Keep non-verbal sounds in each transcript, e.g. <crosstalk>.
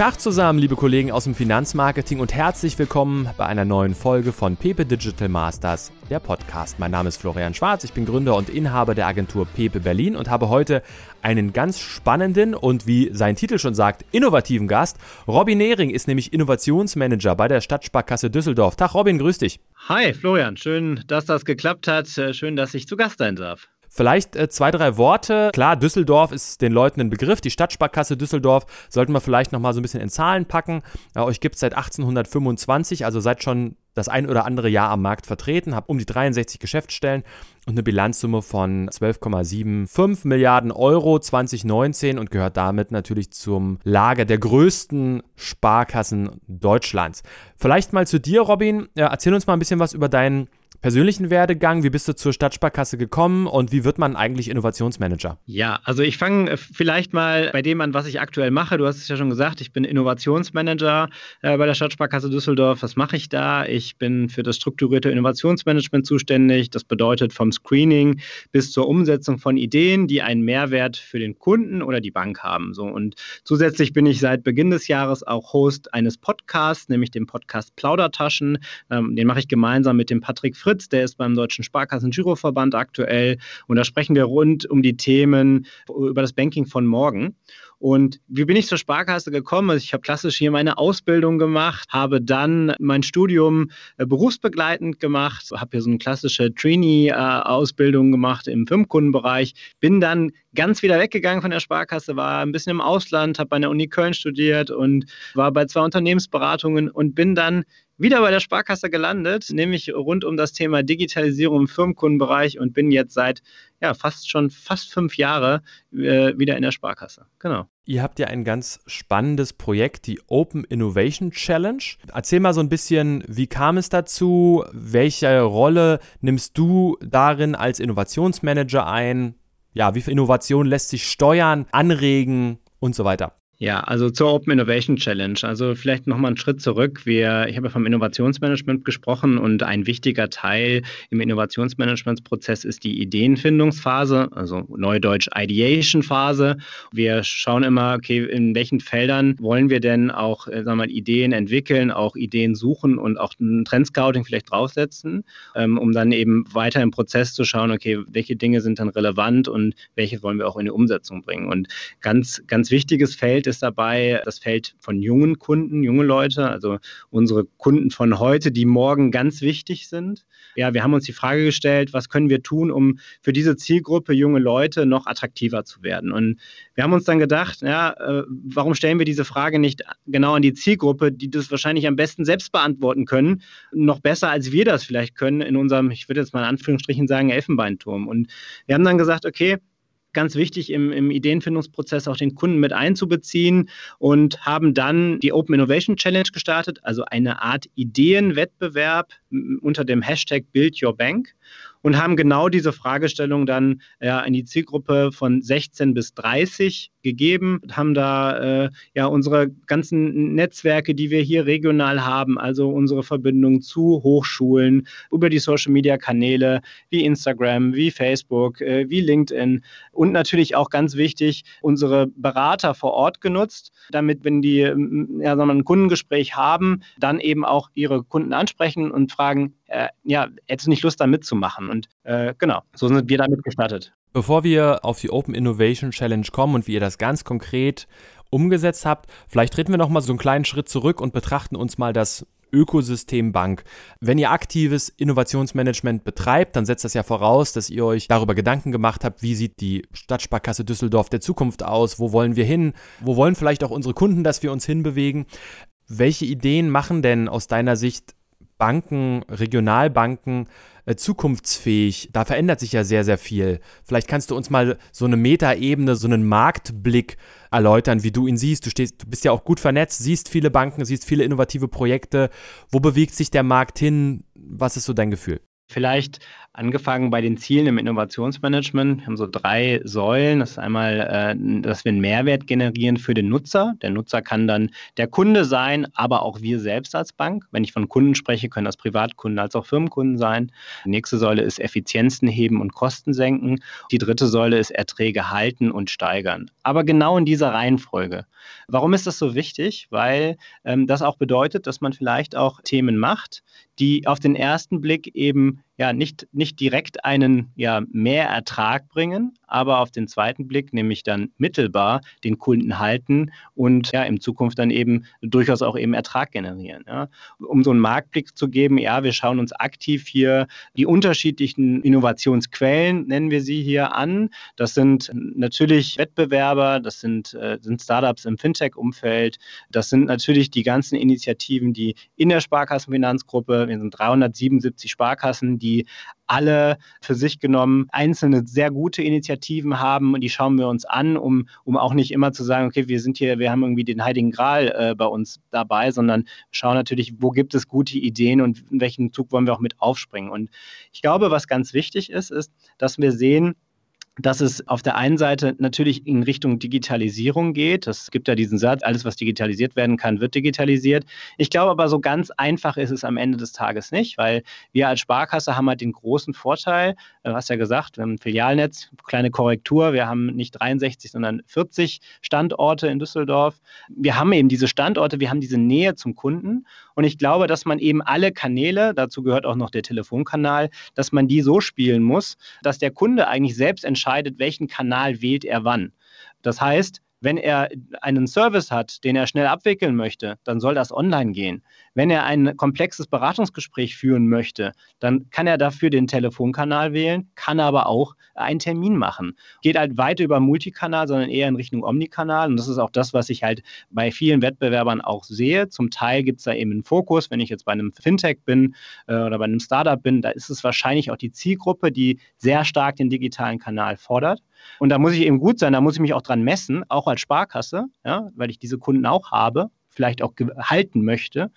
Tag zusammen, liebe Kollegen aus dem Finanzmarketing und herzlich willkommen bei einer neuen Folge von Pepe Digital Masters, der Podcast. Mein Name ist Florian Schwarz, ich bin Gründer und Inhaber der Agentur Pepe Berlin und habe heute einen ganz spannenden und wie sein Titel schon sagt, innovativen Gast. Robin Nehring ist nämlich Innovationsmanager bei der Stadtsparkasse Düsseldorf. Tag Robin, grüß dich. Hi Florian, schön, dass das geklappt hat. Schön, dass ich zu Gast sein darf. Vielleicht äh, zwei, drei Worte. Klar, Düsseldorf ist den Leuten ein Begriff. Die Stadtsparkasse Düsseldorf sollten wir vielleicht nochmal so ein bisschen in Zahlen packen. Äh, euch gibt es seit 1825, also seid schon das ein oder andere Jahr am Markt vertreten, habt um die 63 Geschäftsstellen und eine Bilanzsumme von 12,75 Milliarden Euro 2019 und gehört damit natürlich zum Lager der größten Sparkassen Deutschlands. Vielleicht mal zu dir, Robin. Äh, erzähl uns mal ein bisschen was über deinen persönlichen Werdegang, wie bist du zur Stadtsparkasse gekommen und wie wird man eigentlich Innovationsmanager? Ja, also ich fange äh, vielleicht mal bei dem an, was ich aktuell mache. Du hast es ja schon gesagt, ich bin Innovationsmanager äh, bei der Stadtsparkasse Düsseldorf. Was mache ich da? Ich bin für das strukturierte Innovationsmanagement zuständig. Das bedeutet vom Screening bis zur Umsetzung von Ideen, die einen Mehrwert für den Kunden oder die Bank haben. So und zusätzlich bin ich seit Beginn des Jahres auch Host eines Podcasts, nämlich dem Podcast Plaudertaschen. Ähm, den mache ich gemeinsam mit dem Patrick Fritz Fritz, der ist beim Deutschen Sparkassen-Giroverband aktuell. Und da sprechen wir rund um die Themen über das Banking von morgen. Und wie bin ich zur Sparkasse gekommen? Also ich habe klassisch hier meine Ausbildung gemacht, habe dann mein Studium äh, berufsbegleitend gemacht, habe hier so eine klassische Trainee-Ausbildung gemacht im Firmenkundenbereich, bin dann ganz wieder weggegangen von der Sparkasse, war ein bisschen im Ausland, habe bei der Uni Köln studiert und war bei zwei Unternehmensberatungen und bin dann wieder bei der Sparkasse gelandet, nämlich rund um das Thema Digitalisierung im Firmenkundenbereich und bin jetzt seit ja, fast schon fast fünf Jahre äh, wieder in der Sparkasse. Genau. Ihr habt ja ein ganz spannendes Projekt, die Open Innovation Challenge. Erzähl mal so ein bisschen, wie kam es dazu? Welche Rolle nimmst du darin als Innovationsmanager ein? Ja, wie viel Innovation lässt sich steuern, anregen und so weiter? Ja, also zur Open Innovation Challenge. Also vielleicht nochmal einen Schritt zurück. Wir, ich habe ja vom Innovationsmanagement gesprochen und ein wichtiger Teil im Innovationsmanagementsprozess ist die Ideenfindungsphase, also Neudeutsch Ideation Phase. Wir schauen immer, okay, in welchen Feldern wollen wir denn auch, äh, sagen wir mal, Ideen entwickeln, auch Ideen suchen und auch ein Trendscouting vielleicht draufsetzen, ähm, um dann eben weiter im Prozess zu schauen, okay, welche Dinge sind dann relevant und welche wollen wir auch in die Umsetzung bringen. Und ganz, ganz wichtiges Feld ist dabei das Feld von jungen Kunden, junge Leute, also unsere Kunden von heute, die morgen ganz wichtig sind. Ja, wir haben uns die Frage gestellt, was können wir tun, um für diese Zielgruppe junge Leute noch attraktiver zu werden? Und wir haben uns dann gedacht, ja, äh, warum stellen wir diese Frage nicht genau an die Zielgruppe, die das wahrscheinlich am besten selbst beantworten können, noch besser als wir das vielleicht können in unserem, ich würde jetzt mal in Anführungsstrichen sagen, Elfenbeinturm. Und wir haben dann gesagt, okay, ganz wichtig im, im Ideenfindungsprozess auch den Kunden mit einzubeziehen und haben dann die Open Innovation Challenge gestartet, also eine Art Ideenwettbewerb unter dem Hashtag Build Your Bank und haben genau diese Fragestellung dann ja, in die Zielgruppe von 16 bis 30 gegeben, haben da äh, ja unsere ganzen Netzwerke, die wir hier regional haben, also unsere Verbindung zu Hochschulen über die Social Media Kanäle wie Instagram, wie Facebook, äh, wie LinkedIn und natürlich auch ganz wichtig unsere Berater vor Ort genutzt, damit wenn die ja, sagen wir, ein Kundengespräch haben, dann eben auch ihre Kunden ansprechen und fragen, äh, ja, hättest du nicht Lust da mitzumachen? Und äh, genau, so sind wir damit gestartet. Bevor wir auf die Open Innovation Challenge kommen und wie ihr das ganz konkret umgesetzt habt, vielleicht treten wir noch mal so einen kleinen Schritt zurück und betrachten uns mal das Ökosystem Bank. Wenn ihr aktives Innovationsmanagement betreibt, dann setzt das ja voraus, dass ihr euch darüber Gedanken gemacht habt, wie sieht die Stadtsparkasse Düsseldorf der Zukunft aus, wo wollen wir hin, wo wollen vielleicht auch unsere Kunden, dass wir uns hinbewegen. Welche Ideen machen denn aus deiner Sicht Banken, Regionalbanken äh, zukunftsfähig? Da verändert sich ja sehr, sehr viel. Vielleicht kannst du uns mal so eine Metaebene, so einen Marktblick erläutern, wie du ihn siehst. Du, stehst, du bist ja auch gut vernetzt, siehst viele Banken, siehst viele innovative Projekte. Wo bewegt sich der Markt hin? Was ist so dein Gefühl? Vielleicht angefangen bei den Zielen im Innovationsmanagement. Wir haben so drei Säulen. Das ist einmal, äh, dass wir einen Mehrwert generieren für den Nutzer. Der Nutzer kann dann der Kunde sein, aber auch wir selbst als Bank. Wenn ich von Kunden spreche, können das Privatkunden als auch Firmenkunden sein. Die nächste Säule ist Effizienzen heben und Kosten senken. Die dritte Säule ist Erträge halten und steigern. Aber genau in dieser Reihenfolge. Warum ist das so wichtig? Weil ähm, das auch bedeutet, dass man vielleicht auch Themen macht, die auf den ersten Blick eben ja nicht, nicht direkt einen ja, Mehrertrag bringen, aber auf den zweiten Blick nämlich dann mittelbar den Kunden halten und ja in Zukunft dann eben durchaus auch eben Ertrag generieren. Ja. Um so einen Marktblick zu geben, ja, wir schauen uns aktiv hier die unterschiedlichen Innovationsquellen, nennen wir sie hier an. Das sind natürlich Wettbewerber, das sind, äh, sind Startups im Fintech-Umfeld, das sind natürlich die ganzen Initiativen, die in der Sparkassenfinanzgruppe, wir sind 377 Sparkassen, die die alle für sich genommen einzelne sehr gute Initiativen haben und die schauen wir uns an, um, um auch nicht immer zu sagen, okay, wir sind hier, wir haben irgendwie den Heiligen Gral äh, bei uns dabei, sondern schauen natürlich, wo gibt es gute Ideen und in welchen Zug wollen wir auch mit aufspringen. Und ich glaube, was ganz wichtig ist, ist, dass wir sehen, dass es auf der einen Seite natürlich in Richtung Digitalisierung geht. Es gibt ja diesen Satz, alles, was digitalisiert werden kann, wird digitalisiert. Ich glaube aber, so ganz einfach ist es am Ende des Tages nicht, weil wir als Sparkasse haben halt den großen Vorteil, du hast ja gesagt, wir haben ein Filialnetz, kleine Korrektur, wir haben nicht 63, sondern 40 Standorte in Düsseldorf. Wir haben eben diese Standorte, wir haben diese Nähe zum Kunden und ich glaube, dass man eben alle Kanäle, dazu gehört auch noch der Telefonkanal, dass man die so spielen muss, dass der Kunde eigentlich selbst entscheidet, entscheidet, welchen Kanal wählt er wann. Das heißt, wenn er einen Service hat, den er schnell abwickeln möchte, dann soll das online gehen. Wenn er ein komplexes Beratungsgespräch führen möchte, dann kann er dafür den Telefonkanal wählen, kann aber auch einen Termin machen. Geht halt weiter über Multikanal, sondern eher in Richtung Omnikanal. Und das ist auch das, was ich halt bei vielen Wettbewerbern auch sehe. Zum Teil gibt es da eben einen Fokus. Wenn ich jetzt bei einem Fintech bin äh, oder bei einem Startup bin, da ist es wahrscheinlich auch die Zielgruppe, die sehr stark den digitalen Kanal fordert. Und da muss ich eben gut sein, da muss ich mich auch dran messen, auch als Sparkasse, ja, weil ich diese Kunden auch habe vielleicht auch halten möchte.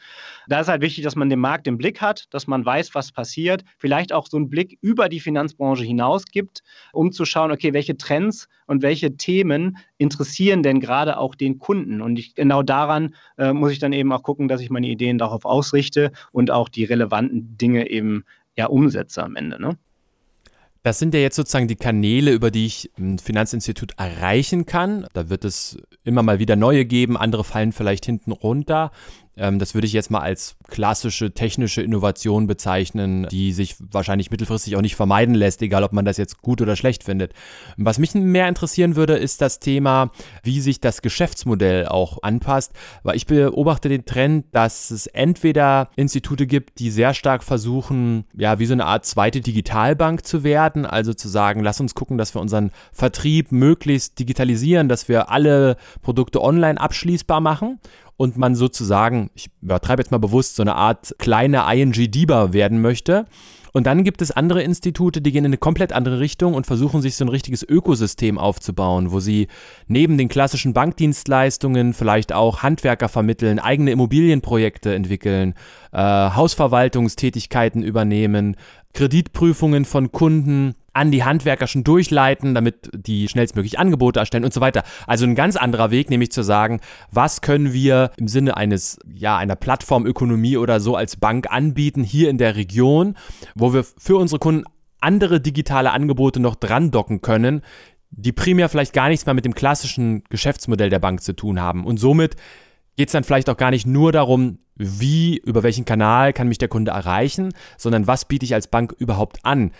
Da ist halt wichtig, dass man den Markt im Blick hat, dass man weiß, was passiert, vielleicht auch so einen Blick über die Finanzbranche hinaus gibt, um zu schauen, okay, welche Trends und welche Themen interessieren denn gerade auch den Kunden. Und ich, genau daran äh, muss ich dann eben auch gucken, dass ich meine Ideen darauf ausrichte und auch die relevanten Dinge eben ja umsetze am Ende. Ne? Das sind ja jetzt sozusagen die Kanäle, über die ich ein Finanzinstitut erreichen kann. Da wird es immer mal wieder neue geben, andere fallen vielleicht hinten runter. Ähm, das würde ich jetzt mal als klassische technische Innovation bezeichnen, die sich wahrscheinlich mittelfristig auch nicht vermeiden lässt, egal ob man das jetzt gut oder schlecht findet. Was mich mehr interessieren würde, ist das Thema, wie sich das Geschäftsmodell auch anpasst, weil ich beobachte den Trend, dass es entweder Institute gibt, die sehr stark versuchen, ja, wie so eine Art zweite Digitalbank zu werden, also zu sagen, lass uns gucken, dass wir unseren Vertrieb möglichst digitalisieren, dass wir alle Produkte online abschließbar machen und man sozusagen, ich übertreibe jetzt mal bewusst, so eine Art kleine ING-DIBA werden möchte. Und dann gibt es andere Institute, die gehen in eine komplett andere Richtung und versuchen sich so ein richtiges Ökosystem aufzubauen, wo sie neben den klassischen Bankdienstleistungen vielleicht auch Handwerker vermitteln, eigene Immobilienprojekte entwickeln, äh, Hausverwaltungstätigkeiten übernehmen, Kreditprüfungen von Kunden an die Handwerker schon durchleiten, damit die schnellstmöglich Angebote erstellen und so weiter. Also ein ganz anderer Weg, nämlich zu sagen, was können wir im Sinne eines, ja, einer Plattformökonomie oder so als Bank anbieten hier in der Region, wo wir für unsere Kunden andere digitale Angebote noch dran docken können, die primär vielleicht gar nichts mehr mit dem klassischen Geschäftsmodell der Bank zu tun haben. Und somit geht es dann vielleicht auch gar nicht nur darum, wie, über welchen Kanal kann mich der Kunde erreichen, sondern was biete ich als Bank überhaupt an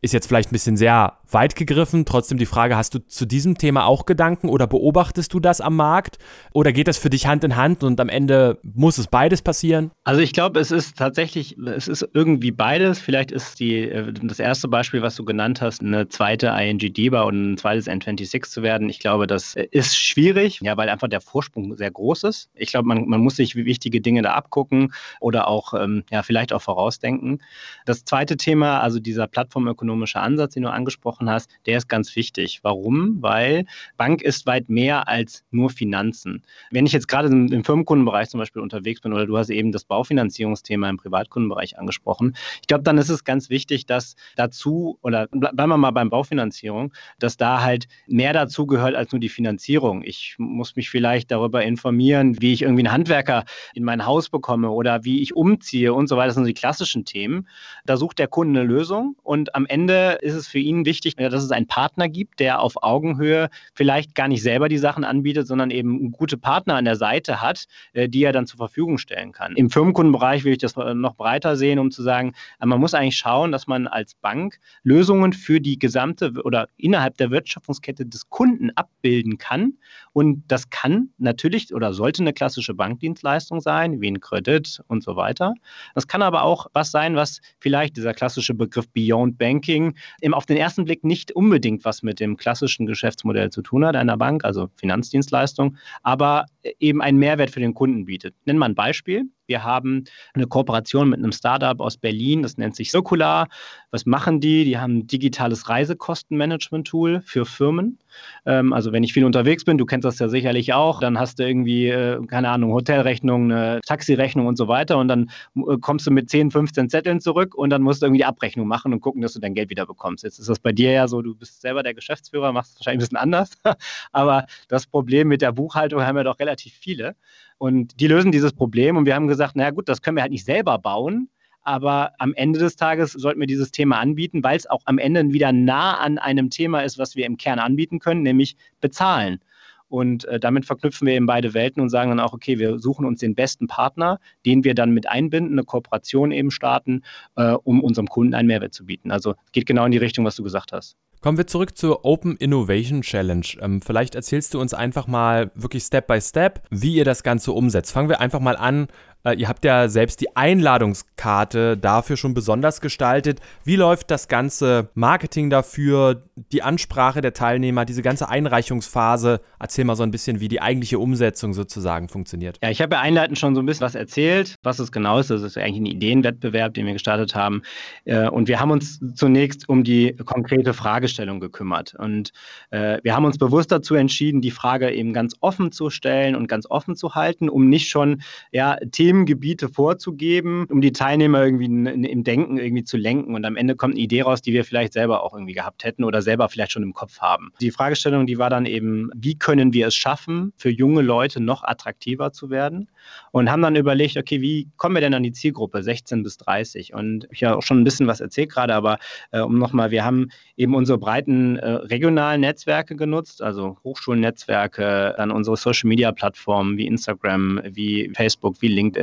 ist jetzt vielleicht ein bisschen sehr weit gegriffen. Trotzdem die Frage, hast du zu diesem Thema auch Gedanken oder beobachtest du das am Markt? Oder geht das für dich Hand in Hand und am Ende muss es beides passieren? Also ich glaube, es ist tatsächlich, es ist irgendwie beides. Vielleicht ist die, äh, das erste Beispiel, was du genannt hast, eine zweite ING DIBA und ein zweites N26 zu werden. Ich glaube, das ist schwierig, ja, weil einfach der Vorsprung sehr groß ist. Ich glaube, man, man muss sich wichtige Dinge da abgucken oder auch, ähm, ja, vielleicht auch vorausdenken. Das zweite Thema, also dieser Plattformökonomie, makroökonomische Ansatz, den du angesprochen hast, der ist ganz wichtig. Warum? Weil Bank ist weit mehr als nur Finanzen. Wenn ich jetzt gerade im, Firmenkundenbereich zum Beispiel unterwegs bin oder du hast eben das Baufinanzierungsthema im Privatkundenbereich angesprochen, ich glaube, dann ist es ganz wichtig, dass dazu, oder bleiben wir mal beim Baufinanzierung, dass da halt mehr dazu gehört als nur die Finanzierung. Ich muss mich vielleicht darüber informieren, wie ich irgendwie einen Handwerker in mein Haus bekomme oder wie ich umziehe und so weiter. Das sind die klassischen Themen. Da sucht der Kunde eine Lösung und am Ende ist es für ihn wichtig, dass es einen Partner gibt, der auf Augenhöhe vielleicht gar nicht selber die Sachen anbietet, sondern eben gute Partner an der Seite hat, äh, die er dann zur Verfügung stellen kann. Im Firmenkundenbereich will ich das noch breiter sehen, um zu sagen, man muss eigentlich schauen, dass man als Bank Lösungen für die gesamte oder innerhalb der Wertschöpfungskette des Kunden abbilden kann. Und das kann natürlich oder sollte eine klassische Bankdienstleistung sein, wie ein Kredit und so weiter. Das kann aber auch was sein, was vielleicht dieser klassische Begriff Beyond Banking im, auf den ersten Blick nicht unbedingt was mit dem klassischen Geschäftsmodell zu tun hat einer Bank, also Finanzdienstleistung, aber eben einen Mehrwert für den Kunden bietet. Nennen wir ein Beispiel. Wir haben eine Kooperation mit einem Startup aus Berlin, das nennt sich Circular. Was machen die? Die haben ein digitales Reisekostenmanagement-Tool für Firmen. Ähm, also wenn ich viel unterwegs bin, du kennst das ja sicherlich auch, dann hast du irgendwie, äh, keine Ahnung, Hotelrechnung, eine Taxirechnung und so weiter und dann äh, kommst du mit 10, 15 Zetteln zurück und dann musst du irgendwie die Abrechnung machen und gucken, dass du dein Geld wieder bekommst. Jetzt ist das bei dir ja so, du bist selber der Geschäftsführer, machst es wahrscheinlich ein bisschen anders, <laughs> aber das Problem mit der Buchhaltung haben ja doch relativ viele. Und die lösen dieses Problem und wir haben gesagt, naja gut, das können wir halt nicht selber bauen, aber am Ende des Tages sollten wir dieses Thema anbieten, weil es auch am Ende wieder nah an einem Thema ist, was wir im Kern anbieten können, nämlich bezahlen. Und äh, damit verknüpfen wir eben beide Welten und sagen dann auch, okay, wir suchen uns den besten Partner, den wir dann mit einbinden, eine Kooperation eben starten, äh, um unserem Kunden einen Mehrwert zu bieten. Also geht genau in die Richtung, was du gesagt hast. Kommen wir zurück zur Open Innovation Challenge. Ähm, vielleicht erzählst du uns einfach mal wirklich Step by Step, wie ihr das Ganze umsetzt. Fangen wir einfach mal an ihr habt ja selbst die Einladungskarte dafür schon besonders gestaltet. Wie läuft das ganze Marketing dafür, die Ansprache der Teilnehmer, diese ganze Einreichungsphase? Erzähl mal so ein bisschen, wie die eigentliche Umsetzung sozusagen funktioniert. Ja, ich habe ja einleitend schon so ein bisschen was erzählt, was es genau ist. Das ist eigentlich ein Ideenwettbewerb, den wir gestartet haben. Äh, und wir haben uns zunächst um die konkrete Fragestellung gekümmert. Und äh, wir haben uns bewusst dazu entschieden, die Frage eben ganz offen zu stellen und ganz offen zu halten, um nicht schon ja, Themen Themengebiete vorzugeben, um die Teilnehmer irgendwie im Denken irgendwie zu lenken. Und am Ende kommt eine Idee raus, die wir vielleicht selber auch irgendwie gehabt hätten oder selber vielleicht schon im Kopf haben. Die Fragestellung, die war dann eben, wie können wir es schaffen, für junge Leute noch attraktiver zu werden? Und haben dann überlegt, okay, wie kommen wir denn an die Zielgruppe 16 bis 30? Und ich habe auch schon ein bisschen was erzählt gerade, aber äh, um nochmal, wir haben eben unsere breiten äh, regionalen Netzwerke genutzt, also Hochschulnetzwerke, dann unsere Social-Media-Plattformen wie Instagram, wie Facebook, wie LinkedIn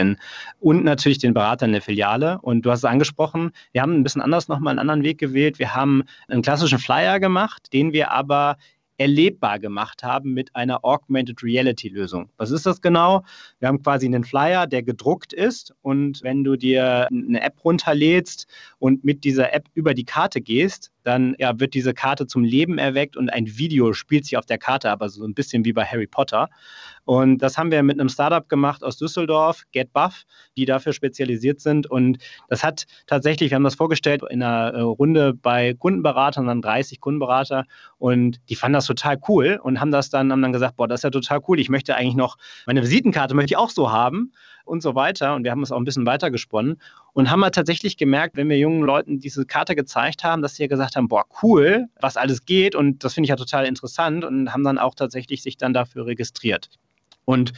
und natürlich den Berater in der Filiale. Und du hast es angesprochen, wir haben ein bisschen anders nochmal einen anderen Weg gewählt. Wir haben einen klassischen Flyer gemacht, den wir aber erlebbar gemacht haben mit einer Augmented Reality Lösung. Was ist das genau? Wir haben quasi einen Flyer, der gedruckt ist und wenn du dir eine App runterlädst und mit dieser App über die Karte gehst, dann ja, wird diese Karte zum Leben erweckt und ein Video spielt sich auf der Karte, aber so ein bisschen wie bei Harry Potter. Und das haben wir mit einem Startup gemacht aus Düsseldorf, GetBuff, die dafür spezialisiert sind. Und das hat tatsächlich, wir haben das vorgestellt in einer äh, Runde bei Kundenberatern, dann 30 Kundenberater. Und die fanden das total cool und haben das dann, haben dann gesagt, boah, das ist ja total cool. Ich möchte eigentlich noch, meine Visitenkarte möchte ich auch so haben und so weiter. Und wir haben es auch ein bisschen weiter gesponnen und haben halt tatsächlich gemerkt, wenn wir jungen Leuten diese Karte gezeigt haben, dass sie gesagt haben, boah, cool, was alles geht und das finde ich ja total interessant und haben dann auch tatsächlich sich dann dafür registriert. Und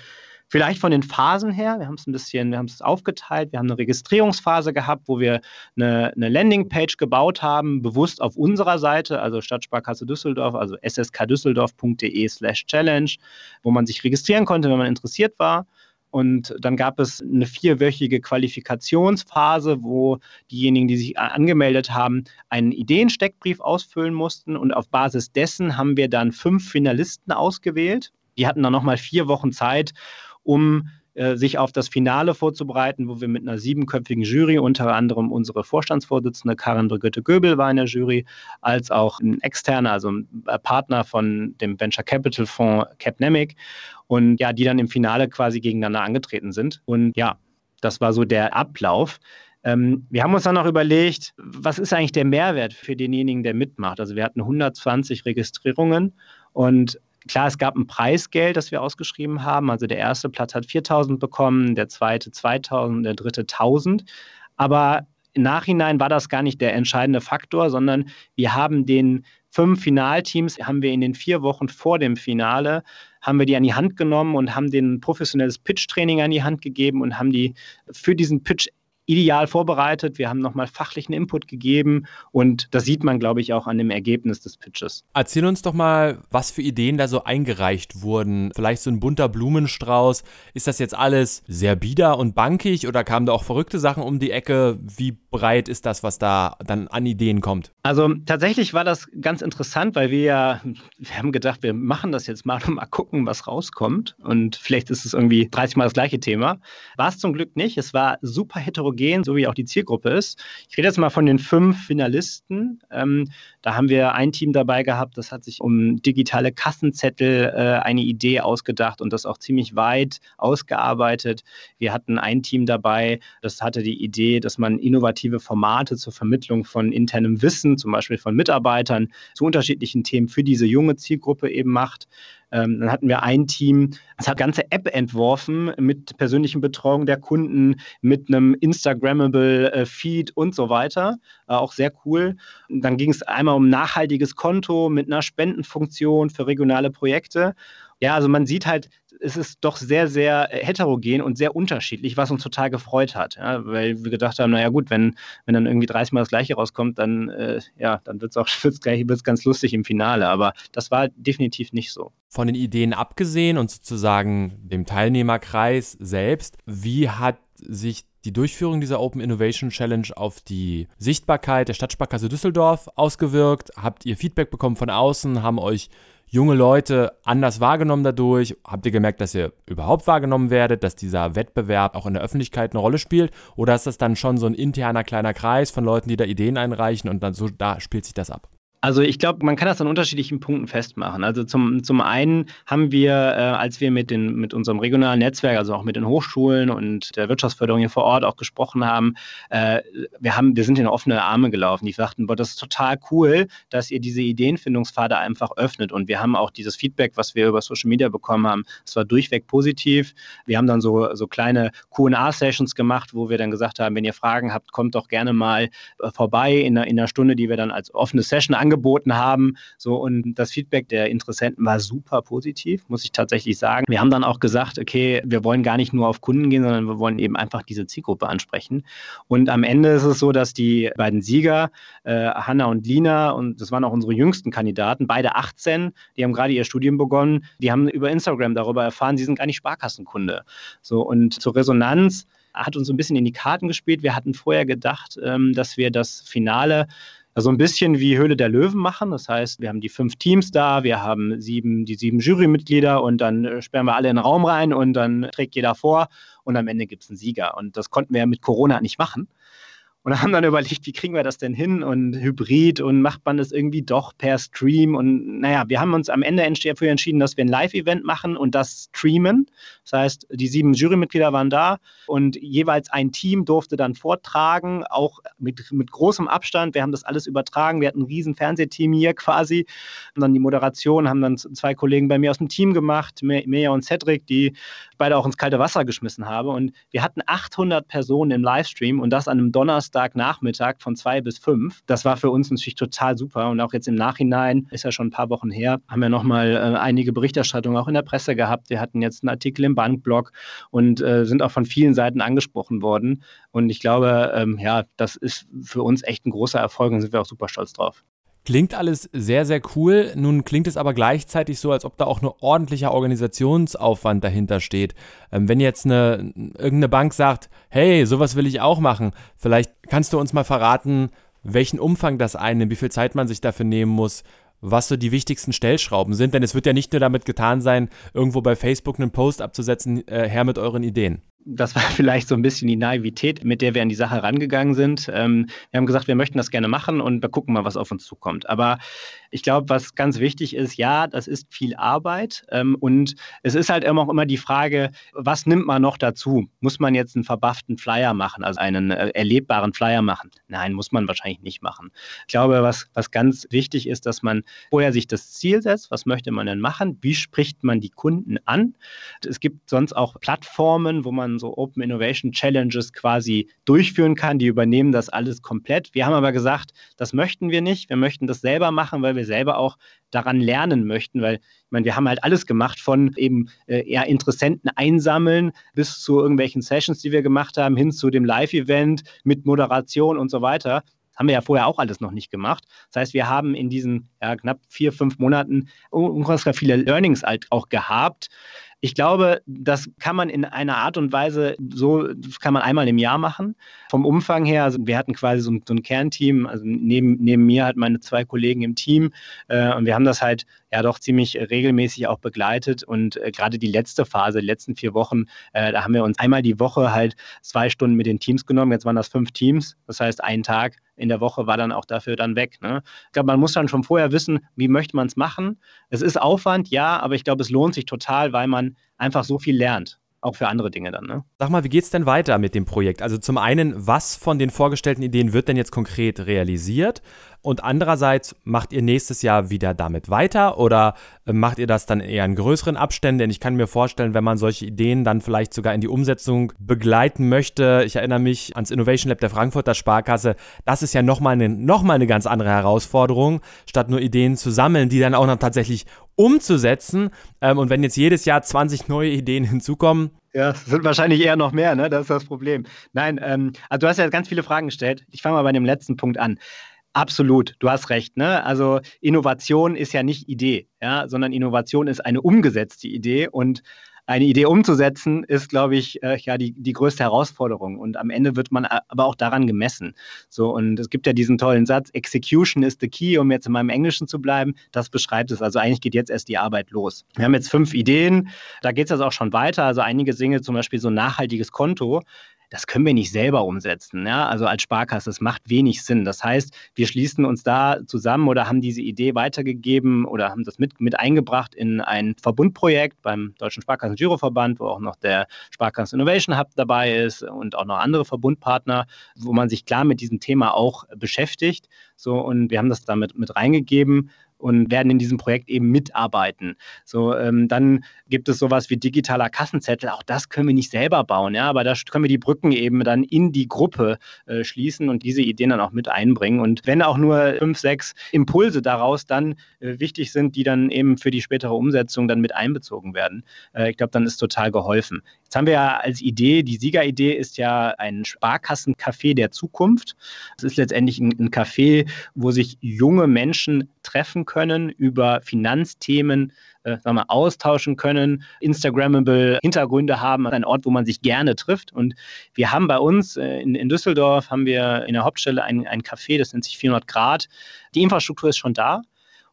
Vielleicht von den Phasen her, wir haben es ein bisschen, wir haben es aufgeteilt, wir haben eine Registrierungsphase gehabt, wo wir eine, eine Landingpage gebaut haben, bewusst auf unserer Seite, also Stadtsparkasse Düsseldorf, also sskdüsseldorf.de slash challenge, wo man sich registrieren konnte, wenn man interessiert war. Und dann gab es eine vierwöchige Qualifikationsphase, wo diejenigen, die sich angemeldet haben, einen Ideensteckbrief ausfüllen mussten. Und auf Basis dessen haben wir dann fünf Finalisten ausgewählt. Die hatten dann nochmal vier Wochen Zeit, um sich auf das Finale vorzubereiten, wo wir mit einer siebenköpfigen Jury, unter anderem unsere Vorstandsvorsitzende Karin Brigitte Göbel war in der Jury, als auch ein externer, also ein Partner von dem Venture Capital Fonds Capnemic und ja, die dann im Finale quasi gegeneinander angetreten sind. Und ja, das war so der Ablauf. Ähm, wir haben uns dann noch überlegt, was ist eigentlich der Mehrwert für denjenigen, der mitmacht? Also wir hatten 120 Registrierungen und Klar, es gab ein Preisgeld, das wir ausgeschrieben haben. Also der erste Platz hat 4000 bekommen, der zweite 2000, der dritte 1000. Aber im Nachhinein war das gar nicht der entscheidende Faktor, sondern wir haben den fünf Finalteams, haben wir in den vier Wochen vor dem Finale, haben wir die an die Hand genommen und haben denen professionelles Pitch-Training an die Hand gegeben und haben die für diesen Pitch ideal vorbereitet. Wir haben nochmal fachlichen Input gegeben und das sieht man, glaube ich, auch an dem Ergebnis des Pitches. Erzähl uns doch mal, was für Ideen da so eingereicht wurden. Vielleicht so ein bunter Blumenstrauß. Ist das jetzt alles sehr bieder und bankig oder kamen da auch verrückte Sachen um die Ecke? Wie breit ist das, was da dann an Ideen kommt? Also tatsächlich war das ganz interessant, weil wir ja, wir haben gedacht, wir machen das jetzt mal und mal gucken, was rauskommt. Und vielleicht ist es irgendwie 30 Mal das gleiche Thema. War es zum Glück nicht. Es war super heterogen heterogen, so wie auch die Zielgruppe ist. Ich rede jetzt mal von den fünf Finalisten. Ähm, da haben wir ein Team dabei gehabt, das hat sich um digitale Kassenzettel äh, eine Idee ausgedacht und das auch ziemlich weit ausgearbeitet. Wir hatten ein Team dabei, das hatte die Idee, dass man innovative Formate zur Vermittlung von internem Wissen, zum Beispiel von Mitarbeitern, zu unterschiedlichen Themen für diese junge Zielgruppe eben macht. Ähm, dann hatten wir ein Team, das hat ganze App entworfen mit persönlichen Betreuung der Kunden, mit einem Instagrammable äh, Feed und so weiter. Äh, auch sehr cool. dann ging es einmal um nachhaltiges Konto mit einer Spendenfunktion für regionale Projekte. Ja, also man sieht halt, es ist doch sehr, sehr heterogen und sehr unterschiedlich, was uns total gefreut hat. Ja, weil wir gedacht haben, naja gut, wenn, wenn dann irgendwie 30 Mal das Gleiche rauskommt, dann, äh, ja, dann wird es auch <laughs> wird's gleich, wird's ganz lustig im Finale. Aber das war definitiv nicht so. Von den Ideen abgesehen und sozusagen dem Teilnehmerkreis selbst, wie hat sich die Durchführung dieser Open Innovation Challenge auf die Sichtbarkeit der Stadtsparkasse Düsseldorf ausgewirkt? Habt ihr Feedback bekommen von außen? Haben euch junge Leute anders wahrgenommen dadurch? Habt ihr gemerkt, dass ihr überhaupt wahrgenommen werdet, dass dieser Wettbewerb auch in der Öffentlichkeit eine Rolle spielt? Oder ist das dann schon so ein interner kleiner Kreis von Leuten, die da Ideen einreichen und dann so da spielt sich das ab? Also ich glaube, man kann das an unterschiedlichen Punkten festmachen. Also zum, zum einen haben wir, äh, als wir mit, den, mit unserem regionalen Netzwerk, also auch mit den Hochschulen und der Wirtschaftsförderung hier vor Ort auch gesprochen haben, äh, wir, haben wir sind in offene Arme gelaufen. Die sagten, boah, das ist total cool, dass ihr diese Ideenfindungspfade einfach öffnet. Und wir haben auch dieses Feedback, was wir über Social Media bekommen haben, es war durchweg positiv. Wir haben dann so, so kleine Q&A-Sessions gemacht, wo wir dann gesagt haben, wenn ihr Fragen habt, kommt doch gerne mal äh, vorbei in einer, in einer Stunde, die wir dann als offene Session angeboten angeboten haben. So, und das Feedback der Interessenten war super positiv, muss ich tatsächlich sagen. Wir haben dann auch gesagt, okay, wir wollen gar nicht nur auf Kunden gehen, sondern wir wollen eben einfach diese Zielgruppe ansprechen. Und am Ende ist es so, dass die beiden Sieger, äh, Hanna und Lina, und das waren auch unsere jüngsten Kandidaten, beide 18, die haben gerade ihr Studium begonnen, die haben über Instagram darüber erfahren, sie sind gar nicht Sparkassenkunde. So, und zur Resonanz hat uns ein bisschen in die Karten gespielt. Wir hatten vorher gedacht, ähm, dass wir das Finale so ein bisschen wie Höhle der Löwen machen. Das heißt, wir haben die fünf Teams da, wir haben sieben, die sieben Jurymitglieder und dann äh, sperren wir alle in den Raum rein und dann trägt jeder vor und am Ende gibt es einen Sieger. Und das konnten wir ja mit Corona nicht machen und haben dann <laughs> überlegt, wie kriegen wir das denn hin und Hybrid und macht man das irgendwie doch per Stream und naja, wir haben uns am Ende dafür entschieden, dass wir ein Live-Event machen und das streamen. Das heißt, die sieben Jurymitglieder waren da und jeweils ein Team durfte dann vortragen, auch mit, mit großem Abstand. Wir haben das alles übertragen. Wir hatten ein riesen Fernsehteam hier quasi. Und dann die Moderation haben dann zwei Kollegen bei mir aus dem Team gemacht, Mea und Cedric, die beide auch ins kalte Wasser geschmissen habe. Und wir hatten 800 Personen im Livestream und das an einem Donnerstagnachmittag von zwei bis fünf. Das war für uns natürlich total super. Und auch jetzt im Nachhinein, ist ja schon ein paar Wochen her, haben wir nochmal äh, einige Berichterstattungen auch in der Presse gehabt. Wir hatten jetzt einen Artikel im Bankblog und äh, sind auch von vielen Seiten angesprochen worden. Und ich glaube, ähm, ja, das ist für uns echt ein großer Erfolg und sind wir auch super stolz drauf. Klingt alles sehr, sehr cool. Nun klingt es aber gleichzeitig so, als ob da auch ein ordentlicher Organisationsaufwand dahinter steht. Ähm, wenn jetzt eine, irgendeine Bank sagt, hey, sowas will ich auch machen, vielleicht kannst du uns mal verraten, welchen Umfang das einnimmt, wie viel Zeit man sich dafür nehmen muss, was so die wichtigsten Stellschrauben sind. Denn es wird ja nicht nur damit getan sein, irgendwo bei Facebook einen Post abzusetzen, äh, her mit euren Ideen. Das war <laughs> vielleicht so ein bisschen die Naivität, mit der wir an die Sache rangegangen sind. Ähm, wir haben gesagt, wir möchten das gerne machen und wir gucken mal, was auf uns zukommt. Aber ich glaube, was ganz wichtig ist, ja, das ist viel Arbeit ähm, und es ist halt immer auch immer die Frage, was nimmt man noch dazu? Muss man jetzt einen verbufften Flyer machen, also einen äh, erlebbaren Flyer machen? Nein, muss man wahrscheinlich nicht machen. Ich glaube, was, was ganz wichtig ist, dass man vorher sich das Ziel setzt, was möchte man denn machen? Wie spricht man die Kunden an? Es gibt sonst auch Plattformen, wo man so Open Innovation Challenges quasi durchführen kann, die übernehmen das alles komplett. Wir haben aber gesagt, das möchten wir nicht. Wir möchten das selber machen, weil wir selber auch daran lernen möchten, weil ich meine, wir haben halt alles gemacht von eben äh, eher Interessenten einsammeln bis zu irgendwelchen Sessions, die wir gemacht haben, hin zu dem Live-Event mit Moderation und so weiter. Haben wir ja vorher auch alles noch nicht gemacht. Das heißt, wir haben in diesen ja, knapp vier, fünf Monaten ungefähr viele Learnings halt auch gehabt. Ich glaube, das kann man in einer Art und Weise, so kann man einmal im Jahr machen. Vom Umfang her, also wir hatten quasi so, so ein Kernteam, also neben, neben mir halt meine zwei Kollegen im Team äh, und wir haben das halt ja doch ziemlich regelmäßig auch begleitet und äh, gerade die letzte Phase, die letzten vier Wochen, äh, da haben wir uns einmal die Woche halt zwei Stunden mit den Teams genommen. Jetzt waren das fünf Teams, das heißt ein Tag in der Woche war dann auch dafür dann weg. Ne? Ich glaube, man muss dann schon vorher wissen, wie möchte man es machen. Es ist Aufwand, ja, aber ich glaube, es lohnt sich total, weil man einfach so viel lernt auch für andere Dinge dann. Ne? Sag mal, wie geht es denn weiter mit dem Projekt? Also zum einen, was von den vorgestellten Ideen wird denn jetzt konkret realisiert? Und andererseits, macht ihr nächstes Jahr wieder damit weiter oder äh, macht ihr das dann eher in größeren Abständen? Denn ich kann mir vorstellen, wenn man solche Ideen dann vielleicht sogar in die Umsetzung begleiten möchte, ich erinnere mich ans Innovation Lab der Frankfurter Sparkasse, das ist ja nochmal eine, noch eine ganz andere Herausforderung, statt nur Ideen zu sammeln, die dann auch noch tatsächlich umzusetzen. Ähm, und wenn jetzt jedes Jahr 20 neue Ideen <laughs> hinzukommen, ja, es sind wahrscheinlich eher noch mehr, ne? Das ist das Problem. Nein, ähm, also du hast ja ganz viele Fragen gestellt. Ich fange mal bei dem letzten Punkt an. Absolut, du hast recht. Ne? Also Innovation ist ja nicht Idee, ja, sondern Innovation ist eine umgesetzte Idee und eine Idee umzusetzen, ist, glaube ich, äh, ja die, die größte Herausforderung. Und am Ende wird man aber auch daran gemessen. So, und es gibt ja diesen tollen Satz, Execution is the key, um jetzt in meinem Englischen zu bleiben. Das beschreibt es. Also eigentlich geht jetzt erst die Arbeit los. Wir haben jetzt fünf Ideen, da geht es jetzt auch schon weiter. Also einige Dinge, zum Beispiel so ein nachhaltiges Konto, das können wir nicht selber umsetzen. Ja? Also als Sparkasse, das macht wenig Sinn. Das heißt, wir schließen uns da zusammen oder haben diese Idee weitergegeben oder haben das mit, mit eingebracht in ein Verbundprojekt beim Deutschen Sparkassen-Giroverband, wo auch noch der Sparkassen Innovation Hub dabei ist und auch noch andere Verbundpartner, wo man sich klar mit diesem Thema auch beschäftigt. So, und wir haben das damit mit reingegeben und werden in diesem Projekt eben mitarbeiten. So, ähm, dann gibt es sowas wie digitaler Kassenzettel. Auch das können wir nicht selber bauen, ja, aber da können wir die Brücken eben dann in die Gruppe äh, schließen und diese Ideen dann auch mit einbringen. Und wenn auch nur fünf, sechs Impulse daraus dann äh, wichtig sind, die dann eben für die spätere Umsetzung dann mit einbezogen werden, äh, ich glaube, dann ist total geholfen. Jetzt haben wir ja als Idee, die Siegeridee ist ja ein Sparkassencafé der Zukunft. Es ist letztendlich ein, ein Café, wo sich junge Menschen treffen können, über Finanzthemen äh, sagen wir, austauschen können, Instagrammable Hintergründe haben, ein Ort, wo man sich gerne trifft. Und wir haben bei uns äh, in, in Düsseldorf, haben wir in der Hauptstelle ein, ein Café, das nennt sich 400 Grad. Die Infrastruktur ist schon da.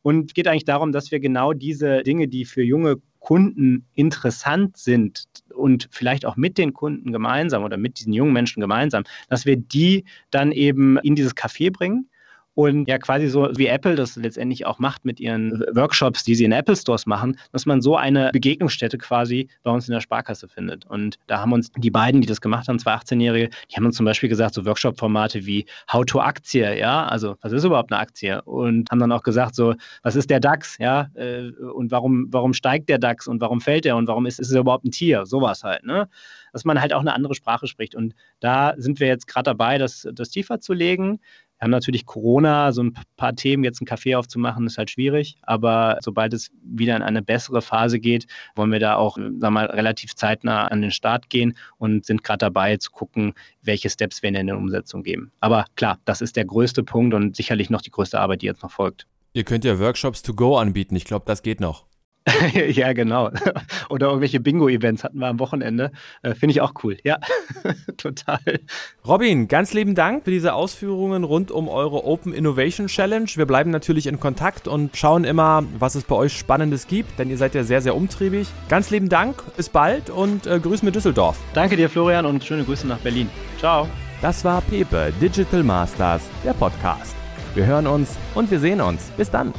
Und geht eigentlich darum, dass wir genau diese Dinge, die für junge Kunden interessant sind und vielleicht auch mit den Kunden gemeinsam oder mit diesen jungen Menschen gemeinsam, dass wir die dann eben in dieses Café bringen und ja quasi so wie Apple das letztendlich auch macht mit ihren Workshops, die sie in Apple Stores machen, dass man so eine Begegnungsstätte quasi bei uns in der Sparkasse findet. Und da haben uns die beiden, die das gemacht haben, zwei 18-Jährige, die haben uns zum Beispiel gesagt, so Workshop-Formate wie How to Aktie, ja, also was ist überhaupt eine Aktie? Und haben dann auch gesagt, so, was ist der DAX, ja, äh, und warum, warum steigt der DAX und warum fällt der und warum ist, ist es überhaupt ein Tier? Sowas halt, ne? Dass man halt auch eine andere Sprache spricht. Und da sind wir jetzt gerade dabei, das, das tiefer zu legen. Wir haben natürlich Corona, so ein paar Themen, jetzt einen Kaffee aufzumachen, ist halt schwierig. Aber sobald es wieder in eine bessere Phase geht, wollen wir da auch, sagen wir mal, relativ zeitnah an den Start gehen und sind gerade dabei zu gucken, welche Steps wir in der Umsetzung geben. Aber klar, das ist der größte Punkt und sicherlich noch die größte Arbeit, die jetzt noch folgt. Ihr könnt ja Workshops to go anbieten. Ich glaube, das geht noch. <laughs> ja, genau. Oder irgendwelche Bingo-Events hatten wir am Wochenende. Äh, Finde ich auch cool. Ja, <laughs> total. Robin, ganz lieben Dank für diese Ausführungen rund um eure Open Innovation Challenge. Wir bleiben natürlich in Kontakt und schauen immer, was es bei euch Spannendes gibt, denn ihr seid ja sehr, sehr umtriebig. Ganz lieben Dank, bis bald und äh, Grüß mit Düsseldorf. Danke dir, Florian, und schöne Grüße nach Berlin. Ciao. Das war Pepe Digital Masters, der Podcast. Wir hören uns und wir sehen uns. Bis dann.